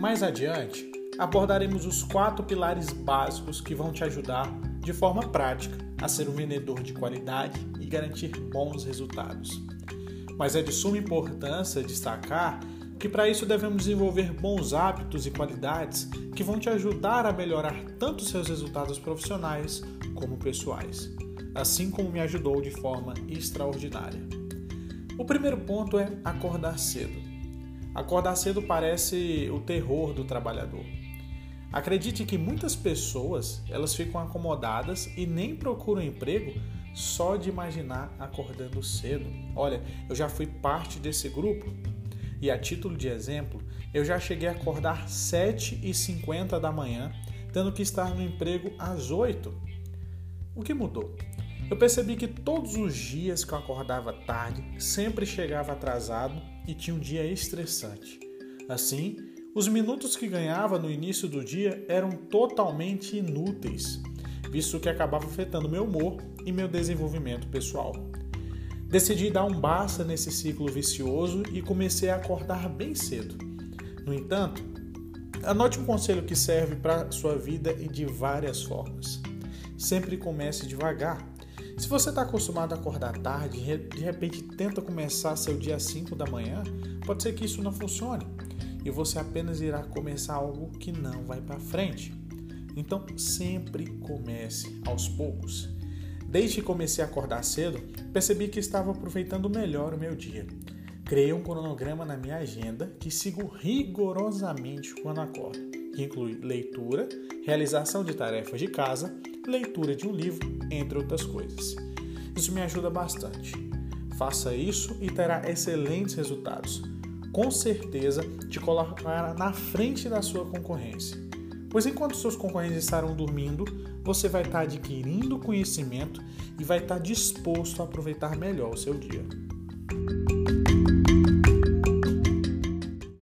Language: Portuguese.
Mais adiante, abordaremos os quatro pilares básicos que vão te ajudar de forma prática a ser um vendedor de qualidade e garantir bons resultados. Mas é de suma importância destacar que para isso devemos desenvolver bons hábitos e qualidades que vão te ajudar a melhorar tanto seus resultados profissionais como pessoais, assim como me ajudou de forma extraordinária. O primeiro ponto é acordar cedo. Acordar cedo parece o terror do trabalhador. Acredite que muitas pessoas elas ficam acomodadas e nem procuram emprego só de imaginar acordando cedo. Olha, eu já fui parte desse grupo e a título de exemplo, eu já cheguei a acordar 7h50 da manhã, tendo que estar no emprego às 8 O que mudou? Eu percebi que todos os dias que eu acordava tarde, sempre chegava atrasado e tinha um dia estressante. Assim, os minutos que ganhava no início do dia eram totalmente inúteis, visto que acabava afetando meu humor e meu desenvolvimento pessoal. Decidi dar um basta nesse ciclo vicioso e comecei a acordar bem cedo. No entanto, anote um conselho que serve para sua vida e de várias formas. Sempre comece devagar. Se você está acostumado a acordar tarde de repente tenta começar seu dia às 5 da manhã, pode ser que isso não funcione e você apenas irá começar algo que não vai para frente. Então, sempre comece aos poucos. Desde que comecei a acordar cedo, percebi que estava aproveitando melhor o meu dia. Criei um cronograma na minha agenda que sigo rigorosamente quando acordo, que inclui leitura, realização de tarefas de casa, leitura de um livro, entre outras coisas. Isso me ajuda bastante. Faça isso e terá excelentes resultados. Com certeza te colocará na frente da sua concorrência. Pois enquanto seus concorrentes estarão dormindo, você vai estar adquirindo conhecimento e vai estar disposto a aproveitar melhor o seu dia.